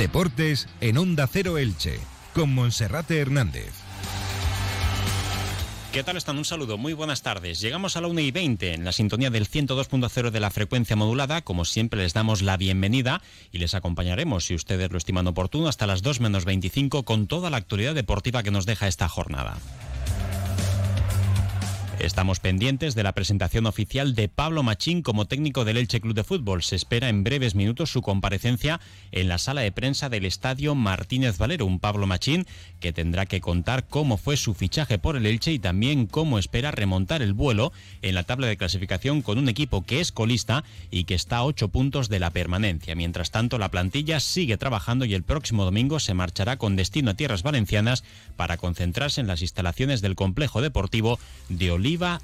Deportes en Onda Cero Elche, con Monserrate Hernández. ¿Qué tal están? Un saludo, muy buenas tardes. Llegamos a la 1 y 20 en la sintonía del 102.0 de la frecuencia modulada. Como siempre, les damos la bienvenida y les acompañaremos, si ustedes lo estiman oportuno, hasta las 2 menos 25 con toda la actualidad deportiva que nos deja esta jornada. Estamos pendientes de la presentación oficial de Pablo Machín como técnico del Elche Club de Fútbol. Se espera en breves minutos su comparecencia en la sala de prensa del Estadio Martínez Valero. Un Pablo Machín que tendrá que contar cómo fue su fichaje por el Elche y también cómo espera remontar el vuelo en la tabla de clasificación con un equipo que es colista y que está a ocho puntos de la permanencia. Mientras tanto, la plantilla sigue trabajando y el próximo domingo se marchará con destino a tierras valencianas para concentrarse en las instalaciones del complejo deportivo de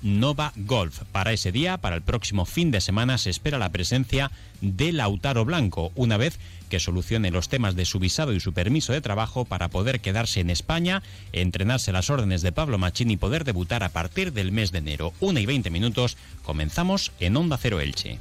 Nova Golf. Para ese día, para el próximo fin de semana, se espera la presencia de Lautaro Blanco, una vez que solucione los temas de su visado y su permiso de trabajo para poder quedarse en España, entrenarse las órdenes de Pablo Machín y poder debutar a partir del mes de enero. Una y veinte minutos, comenzamos en Onda Cero Elche.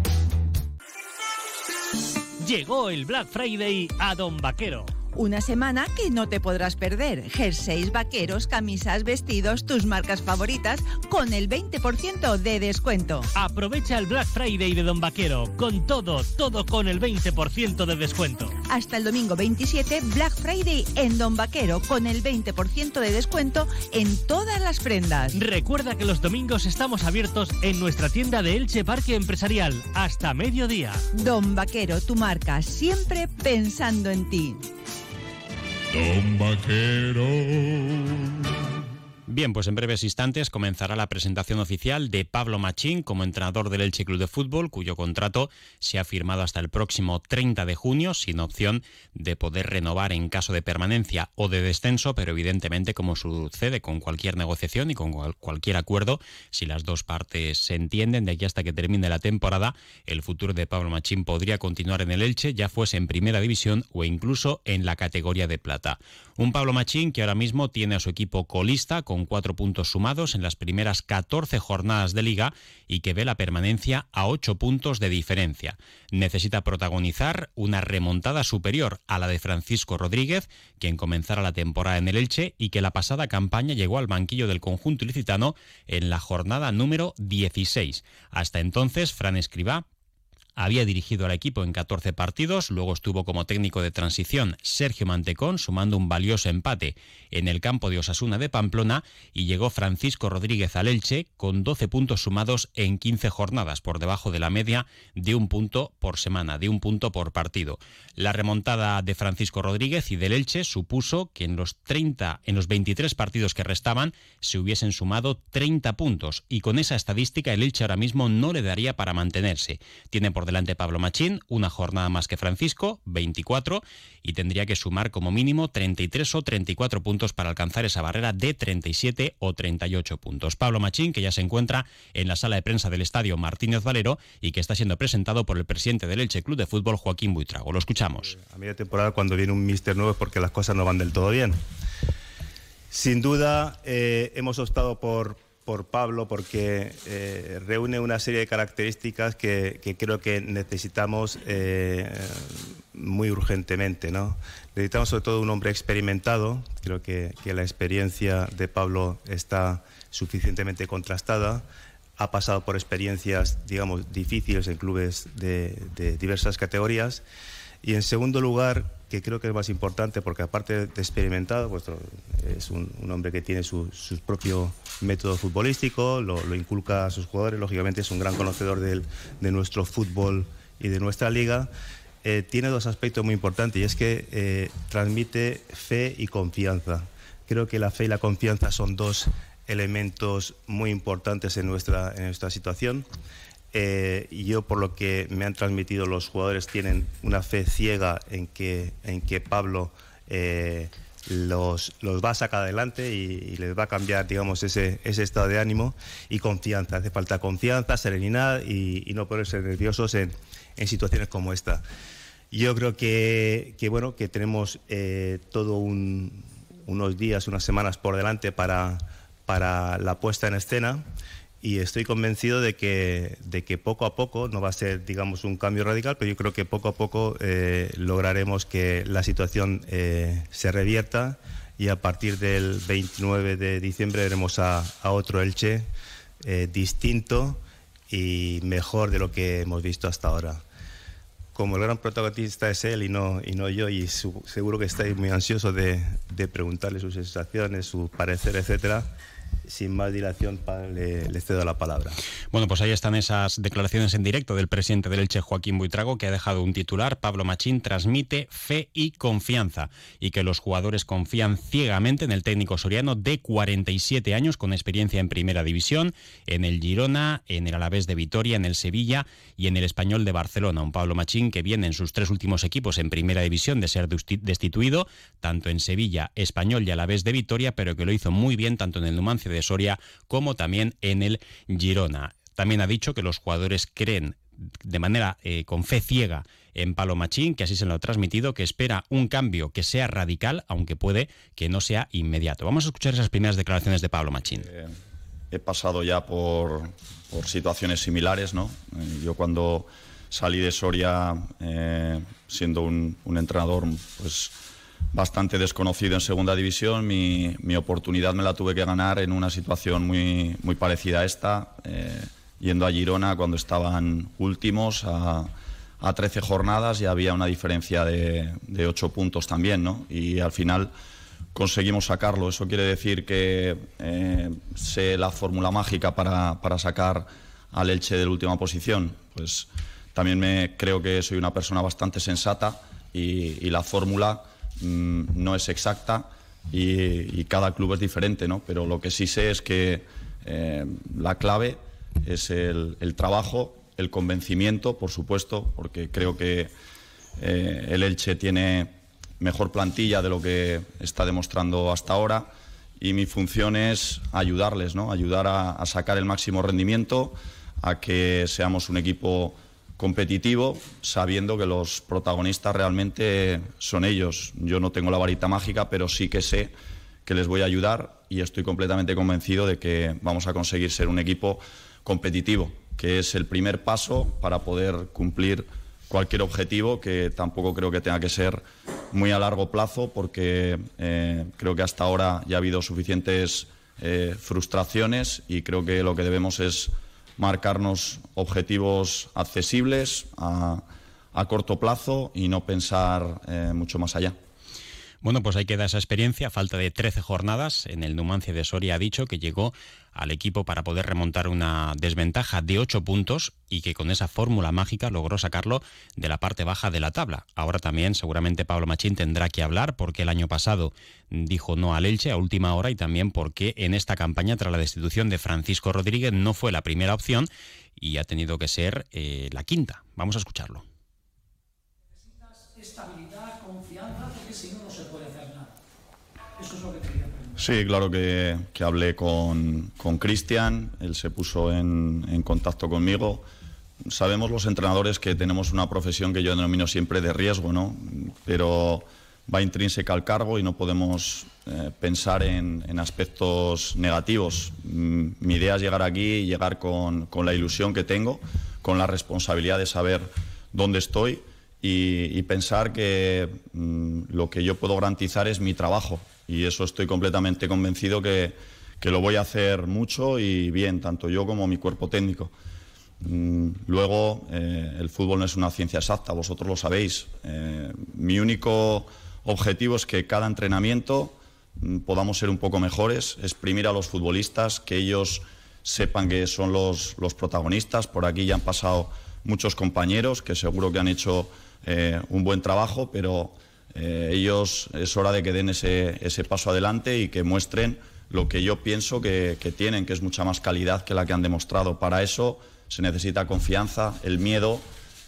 Llegó el Black Friday a Don Vaquero. Una semana que no te podrás perder. Jerseys, vaqueros, camisas, vestidos, tus marcas favoritas con el 20% de descuento. Aprovecha el Black Friday de Don Vaquero con todo, todo con el 20% de descuento. Hasta el domingo 27, Black Friday en Don Vaquero con el 20% de descuento en todas las prendas. Recuerda que los domingos estamos abiertos en nuestra tienda de Elche Parque Empresarial hasta mediodía. Don Vaquero, tu marca, siempre pensando en ti. Don Vaquero. Bien, pues en breves instantes comenzará la presentación oficial de Pablo Machín como entrenador del Elche Club de Fútbol, cuyo contrato se ha firmado hasta el próximo 30 de junio, sin opción de poder renovar en caso de permanencia o de descenso, pero evidentemente, como sucede con cualquier negociación y con cualquier acuerdo, si las dos partes se entienden, de aquí hasta que termine la temporada, el futuro de Pablo Machín podría continuar en el Elche, ya fuese en primera división o incluso en la categoría de plata. Un Pablo Machín que ahora mismo tiene a su equipo colista con cuatro puntos sumados en las primeras 14 jornadas de liga y que ve la permanencia a ocho puntos de diferencia. Necesita protagonizar una remontada superior a la de Francisco Rodríguez, quien comenzara la temporada en el Elche y que la pasada campaña llegó al banquillo del conjunto ilicitano en la jornada número 16. Hasta entonces, Fran Escribá había dirigido al equipo en 14 partidos, luego estuvo como técnico de transición Sergio Mantecón, sumando un valioso empate en el campo de Osasuna de Pamplona, y llegó Francisco Rodríguez al Elche con 12 puntos sumados en 15 jornadas, por debajo de la media de un punto por semana, de un punto por partido. La remontada de Francisco Rodríguez y del Elche supuso que en los 30, en los 23 partidos que restaban, se hubiesen sumado 30 puntos, y con esa estadística el Elche ahora mismo no le daría para mantenerse. Tiene por delante Pablo Machín, una jornada más que Francisco, 24, y tendría que sumar como mínimo 33 o 34 puntos para alcanzar esa barrera de 37 o 38 puntos. Pablo Machín, que ya se encuentra en la sala de prensa del estadio Martínez Valero y que está siendo presentado por el presidente del Elche Club de Fútbol, Joaquín Buitrago. Lo escuchamos. A media temporada, cuando viene un mister nuevo, es porque las cosas no van del todo bien. Sin duda, eh, hemos optado por, por Pablo porque eh, reúne una serie de características que, que creo que necesitamos eh, muy urgentemente. ¿no? Necesitamos sobre todo un hombre experimentado, creo que, que, la experiencia de Pablo está suficientemente contrastada, ha pasado por experiencias, digamos, difíciles en clubes de, de diversas categorías y en segundo lugar, que creo que es más importante porque aparte de experimentado, pues, es un, un, hombre que tiene su, su propio método futbolístico, lo, lo, inculca a sus jugadores, lógicamente es un gran conocedor de nuestro fútbol y de nuestra liga. Eh, tiene dos aspectos muy importantes y es que eh, transmite fe y confianza. Creo que la fe y la confianza son dos elementos muy importantes en nuestra, en nuestra situación. Eh, yo, por lo que me han transmitido los jugadores, tienen una fe ciega en que, en que Pablo eh, los, los, va a sacar adelante y, les va a cambiar, digamos, ese, ese, estado de ánimo y confianza. Hace falta confianza, serenidad y, y no ponerse nerviosos en, en, situaciones como esta. Yo creo que, que bueno, que tenemos eh, todo un, unos días, unas semanas por delante para, para la puesta en escena y estoy convencido de que, de que poco a poco, no va a ser digamos un cambio radical, pero yo creo que poco a poco eh, lograremos que la situación eh, se revierta y a partir del 29 de diciembre veremos a, a otro Elche eh, distinto y mejor de lo que hemos visto hasta ahora. Como el gran protagonista es él y no, y no yo, y su, seguro que estáis muy ansiosos de, de preguntarle sus sensaciones, su parecer, etcétera sin más dilación le, le, cedo la palabra. Bueno, pues ahí están esas declaraciones en directo del presidente del Elche, Joaquín Buitrago, que ha dejado un titular. Pablo Machín transmite fe y confianza y que los jugadores confían ciegamente en el técnico soriano de 47 años con experiencia en primera división, en el Girona, en el Alavés de Vitoria, en el Sevilla y en el Español de Barcelona. Un Pablo Machín que viene en sus tres últimos equipos en primera división de ser destituido, tanto en Sevilla, Español y Alavés de Vitoria, pero que lo hizo muy bien tanto en el Numancia de Soria como también en el Girona. También ha dicho que los jugadores creen de manera eh, con fe ciega en Palomachín, que así se lo ha transmitido, que espera un cambio que sea radical, aunque puede que no sea inmediato. Vamos a escuchar esas primeras declaraciones de Pablo Machín. Eh, he pasado ya por, situaciones similares, ¿no? Eh, yo cuando salí de Soria siendo un, un entrenador, pues bastante desconocido en segunda división. Mi, mi, oportunidad me la tuve que ganar en una situación muy, muy parecida a esta, eh, yendo a Girona cuando estaban últimos a, a 13 jornadas y había una diferencia de, de 8 puntos también, ¿no? Y al final conseguimos sacarlo. Eso quiere decir que eh, sé la fórmula mágica para, para sacar al Elche de la última posición. Pues también me creo que soy una persona bastante sensata y, y la fórmula Mm, no es exacta y, cada club es diferente, ¿no? Pero lo que sí sé es que eh, la clave es el, trabajo, el convencimiento, por supuesto, porque creo que eh, el Elche tiene mejor plantilla de lo que está demostrando hasta ahora y mi función es ayudarles, ¿no? Ayudar a sacar el máximo rendimiento, a que seamos un equipo competitivo, sabiendo que los protagonistas realmente son ellos. Yo no tengo la varita mágica, pero sí que sé que les voy a ayudar y estoy completamente convencido de que vamos a conseguir ser un equipo competitivo, que es el primer paso para poder cumplir cualquier objetivo, que tampoco creo que tenga que ser muy a largo plazo, porque eh, creo que hasta ahora ya ha habido suficientes eh, frustraciones y creo que lo que debemos es marcarnos objetivos accesibles a, corto plazo y no pensar eh, mucho más allá. Bueno, pues ahí queda esa experiencia. Falta de 13 jornadas. En el Numancia de Soria ha dicho que llegó al equipo para poder remontar una desventaja de 8 puntos y que con esa fórmula mágica logró sacarlo de la parte baja de la tabla. Ahora también seguramente Pablo Machín tendrá que hablar porque el año pasado dijo no al Elche a última hora y también porque en esta campaña tras la destitución de Francisco Rodríguez no fue la primera opción y ha tenido que ser eh, la quinta. Vamos a escucharlo. Sí, claro que, que hablé con Cristian, él se puso en, en, contacto conmigo. Sabemos los entrenadores que tenemos una profesión que yo denomino siempre de riesgo, ¿no? Pero va intrínseca al cargo y no podemos eh, pensar en, en, aspectos negativos. Mm, mi idea es llegar aquí y llegar con, con, la ilusión que tengo, con la responsabilidad de saber dónde estoy y, pensar que mm, lo que yo puedo garantizar es mi trabajo y eso estoy completamente convencido que, que lo voy a hacer mucho y bien, tanto yo como mi cuerpo técnico. Mm, luego, eh, el fútbol no es una ciencia exacta, vosotros lo sabéis. Eh, mi único objetivo es que cada entrenamiento mm, podamos ser un poco mejores, exprimir a los futbolistas, que ellos sepan que son los, los protagonistas. Por aquí ya han pasado muchos compañeros que seguro que han hecho eh, un buen trabajo, pero eh, ellos es hora de que den ese, ese, paso adelante y que muestren lo que yo pienso que, que tienen, que es mucha más calidad que la que han demostrado. Para eso se necesita confianza, el miedo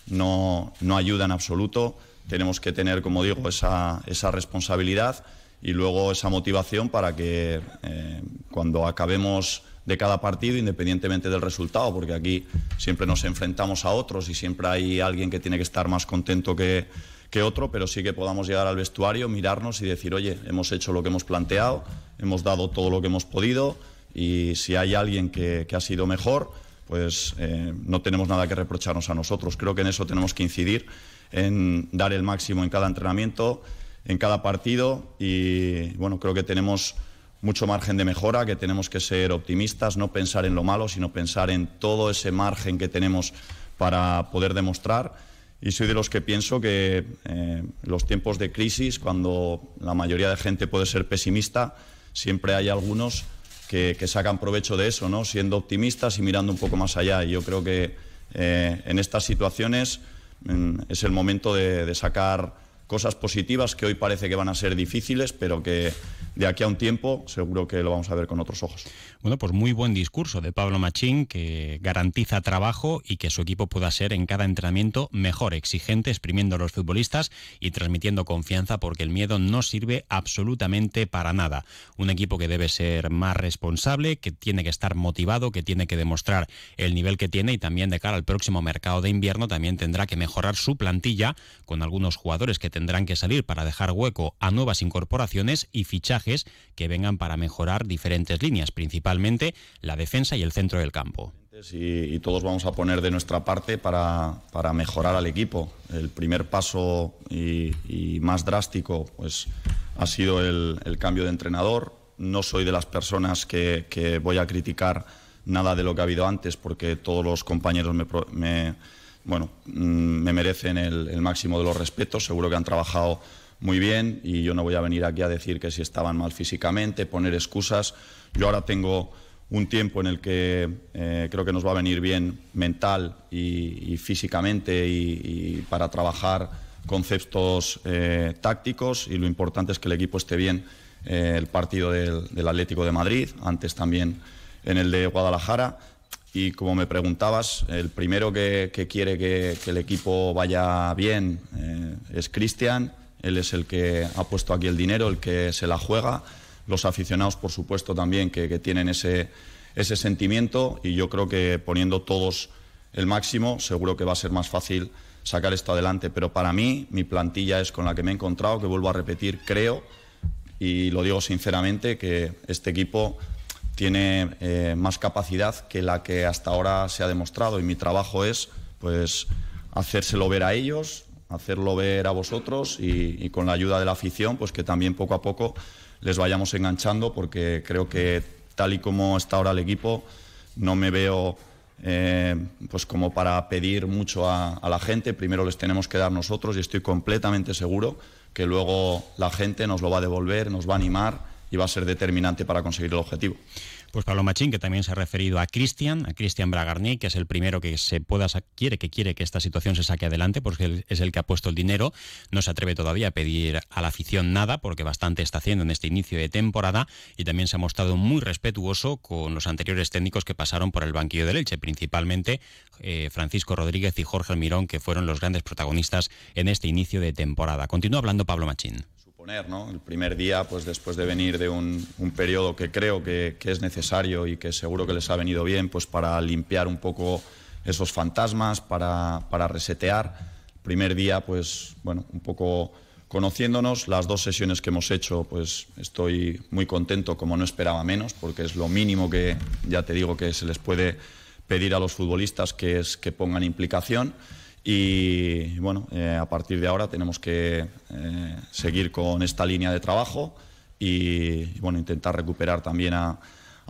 no, no ayuda en absoluto. Tenemos que tener, como digo, esa, esa responsabilidad y luego esa motivación para que eh, cuando acabemos de cada partido, independientemente del resultado, porque aquí siempre nos enfrentamos a otros y siempre hay alguien que tiene que estar más contento que, que otro, pero sí que podamos llegar al vestuario, mirarnos y decir, oye, hemos hecho lo que hemos planteado, hemos dado todo lo que hemos podido y si hay alguien que, que ha sido mejor, pues eh, no tenemos nada que reprocharnos a nosotros. Creo que en eso tenemos que incidir, en dar el máximo en cada entrenamiento, en cada partido y bueno, creo que tenemos mucho margen de mejora, que tenemos que ser optimistas, no pensar en lo malo, sino pensar en todo ese margen que tenemos para poder demostrar. Y soy de los que pienso que eh, los tiempos de crisis, cuando la mayoría de gente puede ser pesimista, siempre hay algunos que, sacan provecho de eso, ¿no? siendo optimistas y mirando un poco más allá. Y yo creo que eh, en estas situaciones mm, es el momento de sacar cosas positivas que hoy parece que van a ser difíciles, pero que de aquí a un tiempo seguro que lo vamos a ver con otros ojos. Bueno, pues muy buen discurso de Pablo Machín, que garantiza trabajo y que su equipo pueda ser en cada entrenamiento mejor, exigente, exprimiendo a los futbolistas y transmitiendo confianza, porque el miedo no sirve absolutamente para nada. Un equipo que debe ser más responsable, que tiene que estar motivado, que tiene que demostrar el nivel que tiene y también de cara al próximo mercado de invierno también tendrá que mejorar su plantilla con algunos jugadores que tendrán que salir para dejar hueco a nuevas incorporaciones y fichajes que vengan para mejorar diferentes líneas, la defensa y el centro del campo. Y, todos vamos a poner de nuestra parte para, para mejorar al equipo. El primer paso y, más drástico pues, ha sido el, cambio de entrenador. No soy de las personas que, que, voy a criticar nada de lo que ha habido antes porque todos los compañeros me, bueno, mm, me merecen el, máximo de los respetos, seguro que han trabajado muy bien y yo no voy a venir aquí a decir que si estaban mal físicamente, poner excusas. Yo ahora tengo un tiempo en el que eh, creo que nos va a venir bien mental y, físicamente y, para trabajar conceptos eh, tácticos y lo importante es que el equipo esté bien eh, el partido del, del Atlético de Madrid, antes también en el de Guadalajara y como me preguntabas, el primero que, quiere que, el equipo vaya bien eh, es Cristian. Él es el que ha puesto aquí el dinero, el que se la juega. Los aficionados, por supuesto, también que, tienen ese, ese sentimiento. Y yo creo que poniendo todos el máximo, seguro que va a ser más fácil sacar esto adelante. Pero para mí, mi plantilla es con la que me he encontrado, que vuelvo a repetir, creo, y lo digo sinceramente, que este equipo tiene eh, más capacidad que la que hasta ahora se ha demostrado y mi trabajo es pues hacérselo ver a ellos, hacerlo ver a vosotros y, con la ayuda de la afición pues que también poco a poco les vayamos enganchando porque creo que tal y como está ahora el equipo no me veo eh, pues como para pedir mucho a, a la gente, primero les tenemos que dar nosotros y estoy completamente seguro que luego la gente nos lo va a devolver, nos va a animar y va a ser determinante para conseguir el objetivo. Pues Pablo Machín, que también se ha referido a Cristian, a Cristian Bragarni, que es el primero que se pueda quiere que quiere que esta situación se saque adelante, porque es el que ha puesto el dinero. No se atreve todavía a pedir a la afición nada, porque bastante está haciendo en este inicio de temporada, y también se ha mostrado muy respetuoso con los anteriores técnicos que pasaron por el banquillo del Elche, principalmente eh, Francisco Rodríguez y Jorge Almirón, que fueron los grandes protagonistas en este inicio de temporada. Continúa hablando Pablo Machín. El primer día, pues después de venir de un, periodo que creo que, es necesario y que seguro que les ha venido bien, pues para limpiar un poco esos fantasmas, para, para resetear. Primer día, pues bueno, un poco conociéndonos, las dos sesiones que hemos hecho, pues estoy muy contento, como no esperaba menos, porque es lo mínimo que, ya te digo, que se les puede pedir a los futbolistas, que es que pongan implicación. Y bueno, eh, a partir de ahora tenemos que eh, seguir con esta línea de trabajo y, bueno, intentar recuperar también a,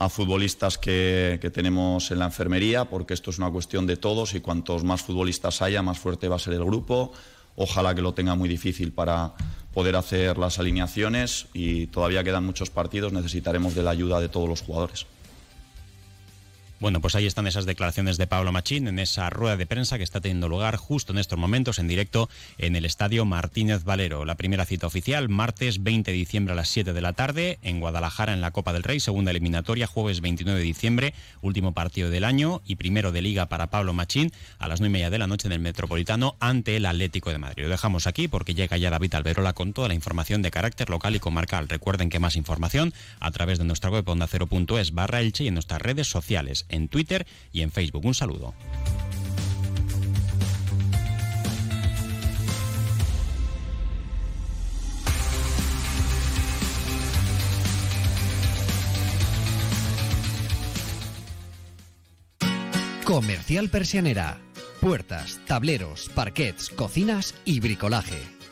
futbolistas que, tenemos en la enfermería, porque esto es una cuestión de todos y cuantos más futbolistas haya, más fuerte va a ser el grupo. Ojalá que lo tenga muy difícil para poder hacer las alineaciones y todavía quedan muchos partidos, necesitaremos de la ayuda de todos los jugadores. Bueno, pues ahí están esas declaraciones de Pablo Machín en esa rueda de prensa que está teniendo lugar justo en estos momentos en directo en el Estadio Martínez Valero. La primera cita oficial, martes 20 de diciembre a las 7 de la tarde en Guadalajara en la Copa del Rey, segunda eliminatoria, jueves 29 de diciembre, último partido del año y primero de liga para Pablo Machín a las 9 y media de la noche en el Metropolitano ante el Atlético de Madrid. Lo dejamos aquí porque llega ya David Alberola con toda la información de carácter local y comarcal. Recuerden que más información a través de nuestra web ondacero.es barra Elche y en nuestras redes sociales en Twitter y en Facebook. Un saludo. Comercial Persianera. Puertas, tableros, parquets, cocinas y bricolaje